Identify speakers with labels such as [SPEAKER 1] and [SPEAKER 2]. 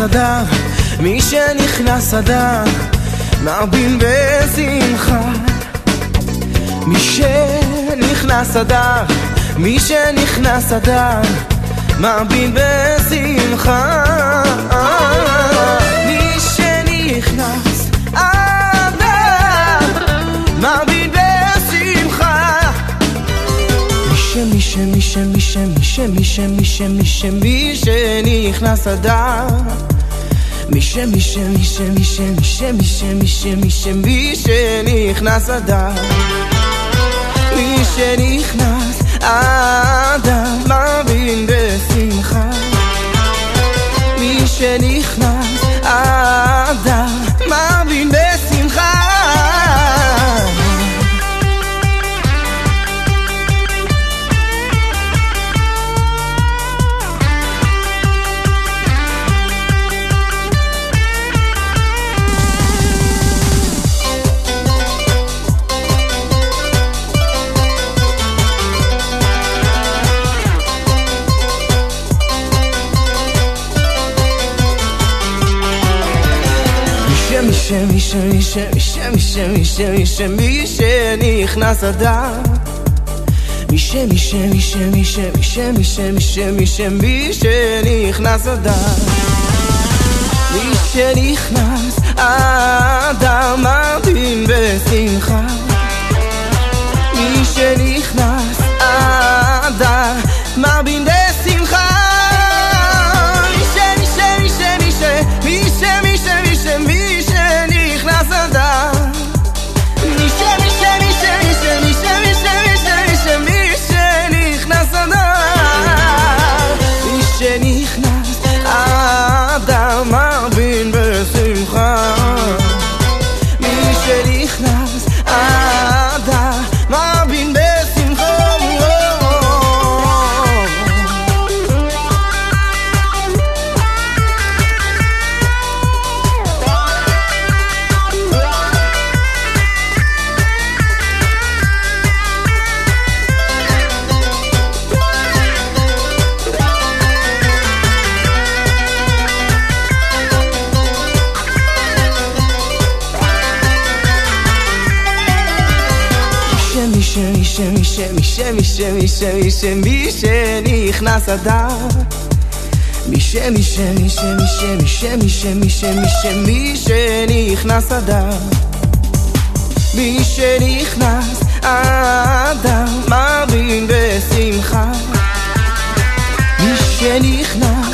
[SPEAKER 1] אדר, מי שנכנס אדר, מרבין בשמחה. מי שנכנס אדר, מי שנכנס אדר, מרבין בשמחה. מי ש, מי ש, מי ש, מי ש, מי ש, מי שנכנס אדר. מי ש, מי ש, מי ש, מי ש, מי ש, מי ש, מי ש, מי ש, מי שנכנס אדר. מי שנכנס אדר מי ש, מי ש, מי ש, מי ש, מי ש, מי ש, מי ש, מי שנכנס אדר. מי ש, מי ש, מי ש, מי ש, מי ש, מי ש, מי ש, מי ש, מי שנכנס אדר. מי שנכנס אדר מרבין בשמחה. שמי, שמי, שמי, שמי, שמי, שמי, שנכנס אדר. מי שמי, שמי, שמי, שמי, שמי, שמי, שמי, שמי, שנכנס אדר. מי שנכנס אדר, מבין בשמחה. מי שנכנס